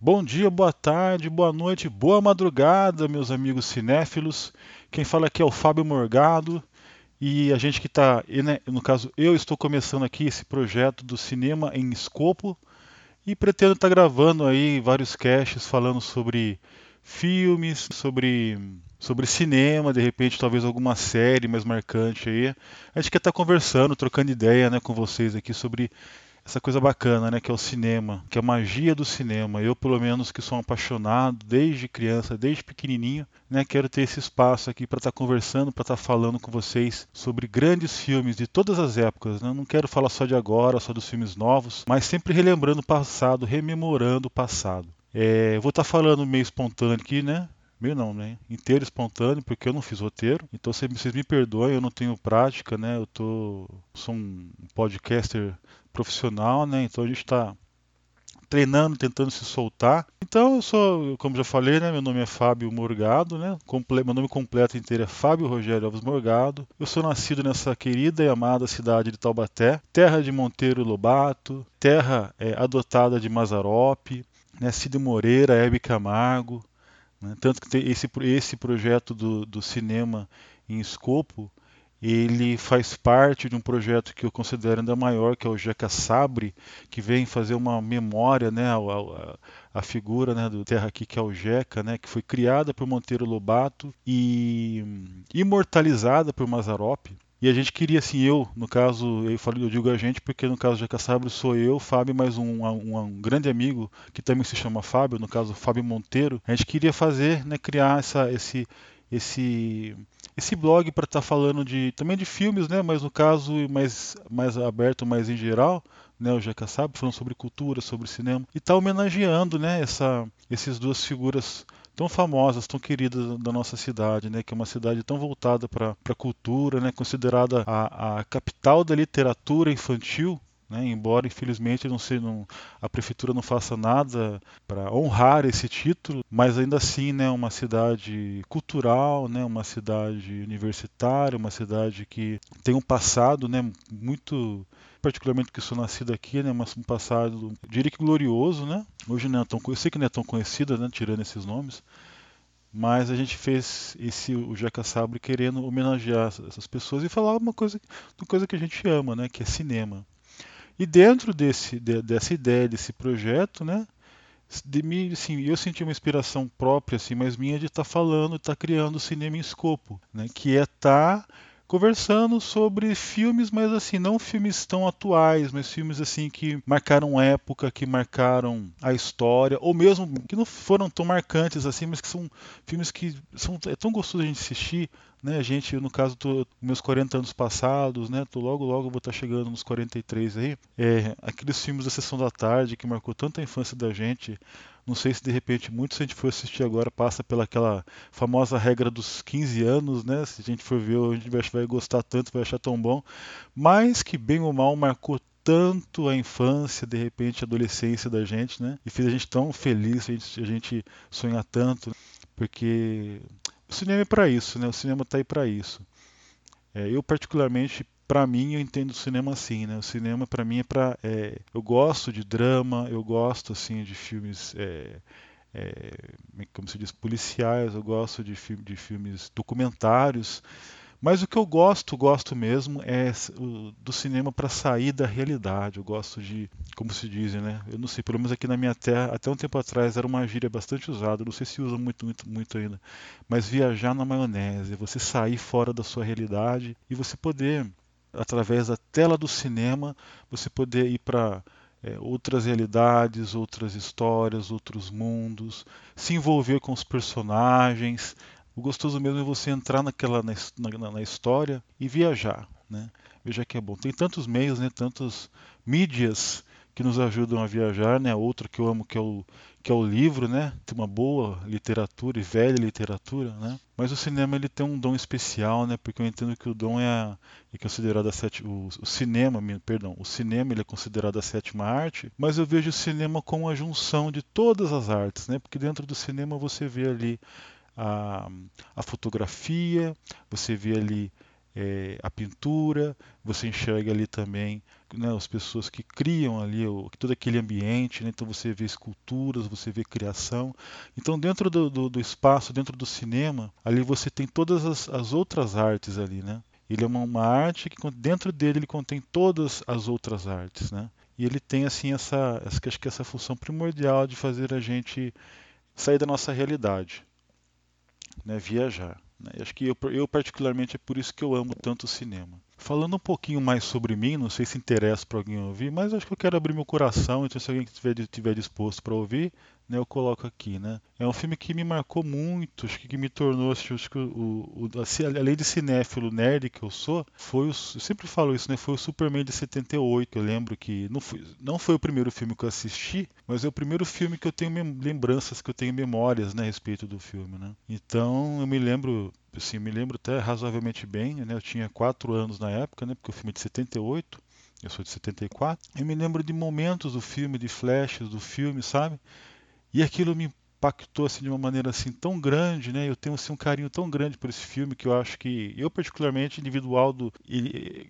Bom dia, boa tarde, boa noite, boa madrugada, meus amigos cinéfilos. Quem fala aqui é o Fábio Morgado e a gente que está, né, no caso, eu estou começando aqui esse projeto do cinema em escopo e pretendo estar tá gravando aí vários caches falando sobre filmes, sobre sobre cinema, de repente talvez alguma série mais marcante aí. A gente quer estar tá conversando, trocando ideia, né, com vocês aqui sobre essa coisa bacana, né, que é o cinema, que é a magia do cinema. Eu, pelo menos, que sou um apaixonado desde criança, desde pequenininho, né, quero ter esse espaço aqui para estar tá conversando, para estar tá falando com vocês sobre grandes filmes de todas as épocas. Né? Não quero falar só de agora, só dos filmes novos, mas sempre relembrando o passado, rememorando o passado. É, vou estar tá falando meio espontâneo aqui, né? Meio não, né? Inteiro espontâneo, porque eu não fiz roteiro. Então vocês me perdoem, eu não tenho prática, né? Eu tô, sou um podcaster profissional, né? Então a gente está treinando, tentando se soltar. Então eu sou, como já falei, né? Meu nome é Fábio Morgado, né? Comple meu nome completo inteiro é Fábio Rogério Alves Morgado. Eu sou nascido nessa querida e amada cidade de Taubaté, terra de Monteiro Lobato, terra é, adotada de Mazarope, né? Cid Moreira, Hebe Camargo, né? Tanto que esse, esse projeto do, do cinema em escopo, ele faz parte de um projeto que eu considero ainda maior, que é o Jeca Sabre, que vem fazer uma memória né, a, a, a figura né, do Terra aqui, que é o Jeca, né, que foi criada por Monteiro Lobato e imortalizada por Mazarop. E a gente queria, assim, eu, no caso, eu, falo, eu digo a gente porque no caso Jeca Sabre sou eu, Fábio, mais um, um, um, grande amigo que também se chama Fábio, no caso Fábio Monteiro. A gente queria fazer, né, criar essa, esse, esse esse blog para estar tá falando de também de filmes, né, mas no caso mais mais aberto, mais em geral, né, o Jeca sabe, falando sobre cultura, sobre cinema e tá homenageando, né, essa essas duas figuras tão famosas, tão queridas da nossa cidade, né, que é uma cidade tão voltada para a cultura, né, considerada a, a capital da literatura infantil, né, embora infelizmente não, não, a prefeitura não faça nada para honrar esse título, mas ainda assim né, uma cidade cultural, né, uma cidade universitária, uma cidade que tem um passado né, muito particularmente que sou nascido aqui, né, mas um passado, diria que glorioso, né? Hoje não é tão, eu sei que não é tão conhecida, né, tirando esses nomes, mas a gente fez esse o Jeca Sabre querendo homenagear essas pessoas e falar uma coisa, uma coisa que a gente ama, né, que é cinema. E dentro desse, de, dessa ideia, desse projeto, né, de mim, assim, eu senti uma inspiração própria, assim, mas minha de estar tá falando, estar tá criando cinema em escopo, né, que é estar tá conversando sobre filmes, mas assim, não filmes tão atuais, mas filmes assim que marcaram época, que marcaram a história, ou mesmo que não foram tão marcantes assim, mas que são filmes que são é tão gostoso a gente assistir, né? A gente, no caso, tô meus 40 anos passados, né? Tô logo logo vou estar chegando nos 43 aí. É, aqueles filmes da sessão da tarde que marcou tanto a infância da gente, não sei se de repente muito se a gente for assistir agora passa pelaquela famosa regra dos 15 anos, né? Se a gente for ver, a gente vai gostar tanto, vai achar tão bom, mas que bem ou mal marcou tanto a infância, de repente a adolescência da gente, né? E fez a gente tão feliz, a gente, a gente sonhar tanto, porque o cinema é para isso, né? O cinema está aí para isso. É, eu particularmente para mim eu entendo o cinema assim, né? O cinema para mim é para é, eu gosto de drama, eu gosto assim de filmes é, é, como se diz policiais, eu gosto de, filme, de filmes documentários, mas o que eu gosto, gosto mesmo, é do cinema para sair da realidade. Eu gosto de, como se diz, né? Eu não sei, pelo menos aqui na minha terra, até um tempo atrás era uma gíria bastante usada, não sei se usa muito, muito, muito ainda, mas viajar na maionese, você sair fora da sua realidade e você poder através da tela do cinema, você poder ir para é, outras realidades, outras histórias, outros mundos, se envolver com os personagens. O gostoso mesmo é você entrar naquela na, na, na história e viajar, né? Veja que é bom. Tem tantos meios, né? Tantas mídias que nos ajudam a viajar, né? Outro que eu amo que é o que é o livro, né? Tem uma boa literatura e velha literatura, né? Mas o cinema ele tem um dom especial, né? Porque eu entendo que o dom é, é considerado a sétima, o, o, cinema, perdão, o cinema ele é considerado a sétima arte, mas eu vejo o cinema como a junção de todas as artes, né? Porque dentro do cinema você vê ali a, a fotografia, você vê ali é, a pintura, você enxerga ali também né, as pessoas que criam ali o, todo aquele ambiente, né, então você vê esculturas, você vê criação. Então dentro do, do, do espaço, dentro do cinema, ali você tem todas as, as outras artes ali, né? Ele é uma, uma, arte que dentro dele ele contém todas as outras artes, né? E ele tem assim essa, essa acho que essa função primordial de fazer a gente sair da nossa realidade, né? Viajar. Né? Acho que eu, eu particularmente é por isso que eu amo tanto o cinema. Falando um pouquinho mais sobre mim, não sei se interessa para alguém ouvir, mas acho que eu quero abrir meu coração, então se alguém estiver tiver disposto para ouvir, né, eu coloco aqui, né? É um filme que me marcou muito, acho que me tornou, acho, que o, o, assim, além de cinéfilo nerd que eu sou, foi o, eu sempre falo isso, né? Foi o Superman de 78, eu lembro que não foi, não foi o primeiro filme que eu assisti, mas é o primeiro filme que eu tenho lembranças, que eu tenho memórias, né, a respeito do filme, né? Então, eu me lembro assim, me lembro até razoavelmente bem, né? Eu tinha 4 anos na época, né? Porque o filme é de 78, eu sou de 74. Eu me lembro de momentos do filme, de flashes do filme, sabe? E aquilo me impactou assim de uma maneira assim tão grande, né? Eu tenho assim um carinho tão grande por esse filme que eu acho que eu particularmente individual do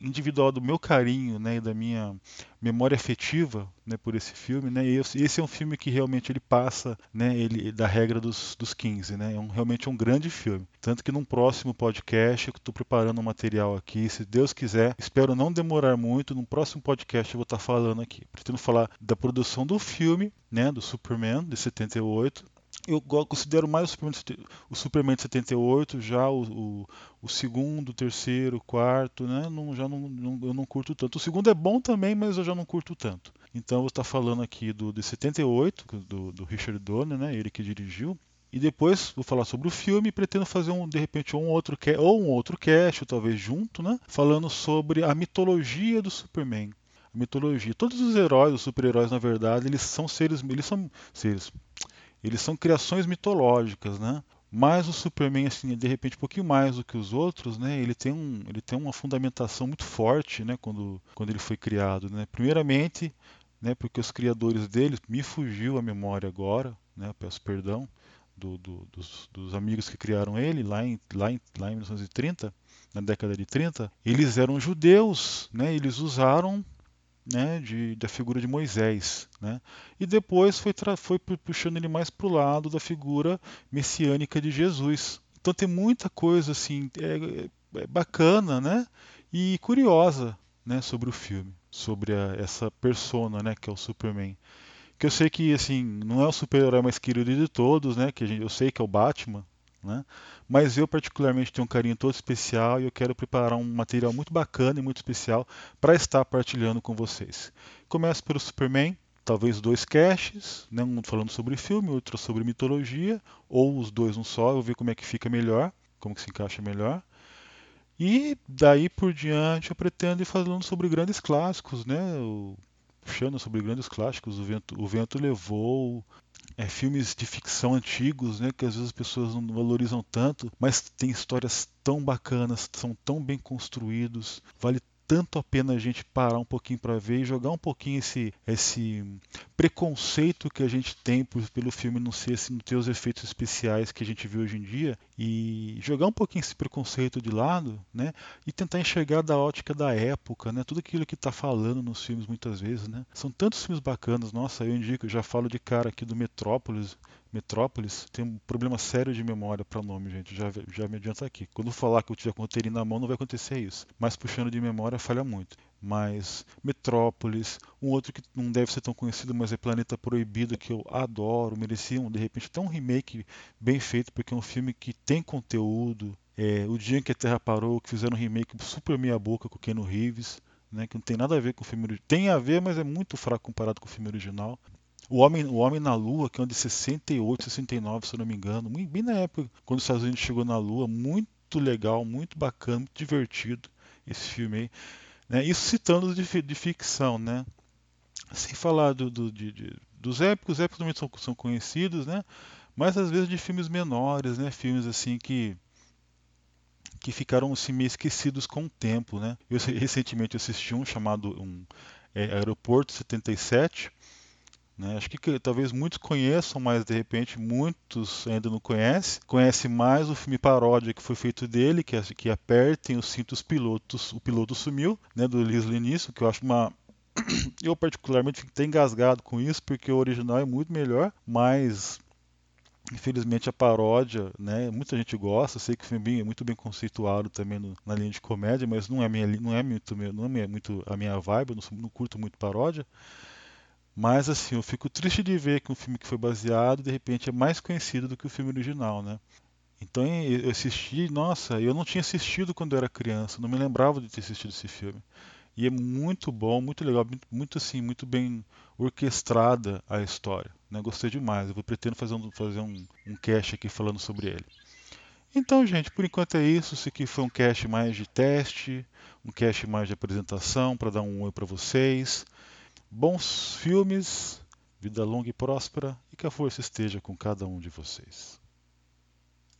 individual do meu carinho, né, e da minha memória afetiva, né, por esse filme, né? E esse é um filme que realmente ele passa, né, ele da regra dos, dos 15, né? É um, realmente um grande filme. Tanto que num próximo podcast eu estou preparando um material aqui, se Deus quiser, espero não demorar muito, num próximo podcast eu vou estar falando aqui. Pretendo falar da produção do filme, né, do Superman de 78, eu considero mais o Superman, o Superman de 78, já o, o, o segundo, terceiro, quarto, né? Não, já não, não, eu não curto tanto. O segundo é bom também, mas eu já não curto tanto. Então vou estar falando aqui do de 78, do, do Richard Donner, né? Ele que dirigiu. E depois vou falar sobre o filme e pretendo fazer um, de repente, um outro ou um outro cast, talvez junto, né? Falando sobre a mitologia do Superman. A mitologia. Todos os heróis, os super-heróis, na verdade, eles são seres, eles são seres eles são criações mitológicas, né? Mas o Superman, assim, de repente, um pouquinho mais do que os outros, né? Ele tem, um, ele tem uma fundamentação muito forte, né? Quando, quando ele foi criado, né? Primeiramente, né? Porque os criadores dele, me fugiu a memória agora, né? Peço perdão do, do, dos, dos, amigos que criaram ele lá em, lá em, lá em 1930, na década de 30, eles eram judeus, né? Eles usaram né, de, da figura de Moisés. Né? E depois foi, foi puxando ele mais para o lado da figura messiânica de Jesus. Então tem muita coisa assim é, é bacana né, e curiosa né, sobre o filme, sobre a, essa persona né, que é o Superman. Que eu sei que assim não é o super-herói mais querido de todos, né, que eu sei que é o Batman, né? Mas eu particularmente tenho um carinho todo especial e eu quero preparar um material muito bacana e muito especial para estar partilhando com vocês. Começo pelo Superman, talvez dois caches, né? um falando sobre filme, outro sobre mitologia, ou os dois um só, eu vou ver como é que fica melhor, como que se encaixa melhor. E daí por diante eu pretendo ir falando sobre grandes clássicos, né? Puxando sobre grandes clássicos, o vento, o vento levou, é, filmes de ficção antigos, né, que às vezes as pessoas não valorizam tanto, mas tem histórias tão bacanas, são tão bem construídos, vale tanto a pena a gente parar um pouquinho para ver e jogar um pouquinho esse, esse preconceito que a gente tem por, pelo filme não ser assim, ter os efeitos especiais que a gente vê hoje em dia e jogar um pouquinho esse preconceito de lado, né? E tentar enxergar da ótica da época, né? Tudo aquilo que está falando nos filmes muitas vezes, né? São tantos filmes bacanas. Nossa, eu indico, eu já falo de cara aqui do Metrópolis, Metrópolis tem um problema sério de memória para nome, gente. Já, já me adianta aqui. Quando falar que eu tiver com roteirinho na mão, não vai acontecer isso. Mas puxando de memória, falha muito. Mas Metrópolis, um outro que não deve ser tão conhecido, mas é Planeta Proibido, que eu adoro, mereciam de repente até um remake bem feito, porque é um filme que tem conteúdo. É, o Dia em que a Terra Parou, que fizeram um remake super meia boca com o Keanu Reeves. Né, que não tem nada a ver com o filme original. Tem a ver, mas é muito fraco comparado com o filme original. O Homem, o Homem na Lua, que é um de 68, 69, se eu não me engano, bem na época quando os Estados Unidos chegou na Lua, muito legal, muito bacana, muito divertido esse filme aí. Né? Isso citando de, de ficção, né? Sem falar do, do de, de, dos épicos, os épicos também são, são conhecidos, né? Mas às vezes de filmes menores, né? Filmes assim que que ficaram assim, meio esquecidos com o tempo, né? Eu recentemente assisti um chamado um, é, Aeroporto 77, Né? Acho que, que, talvez muitos conheçam, mas de repente muitos ainda não conhecem. Conhece mais o filme paródia que foi feito dele, que é que apertem os cintos pilotos, o piloto sumiu, né, do Leslie Nisso, que eu acho uma eu particularmente fico até engasgado com isso, porque o original é muito melhor, mas Infelizmente a paródia, né? Muita gente gosta, sei que o filme é muito bem conceituado também no, na linha de comédia, mas não é minha, não é muito, não é muito a minha vibe, eu não, não curto muito paródia. Mas assim, eu fico triste de ver que um filme que foi baseado, de repente, é mais conhecido do que o filme original, né? Então eu assisti, nossa, eu não tinha assistido quando eu era criança, não me lembrava de ter assistido esse filme. E é muito bom, muito legal, muito, assim, muito bem orquestrada a história. Né? Gostei demais. Eu pretendo fazer um, fazer um, um cast aqui falando sobre ele. Então, gente, por enquanto é isso. Isso aqui foi um cast mais de teste, um cast mais de apresentação para dar um oi para vocês. Bons filmes, vida longa e próspera e que a força esteja com cada um de vocês.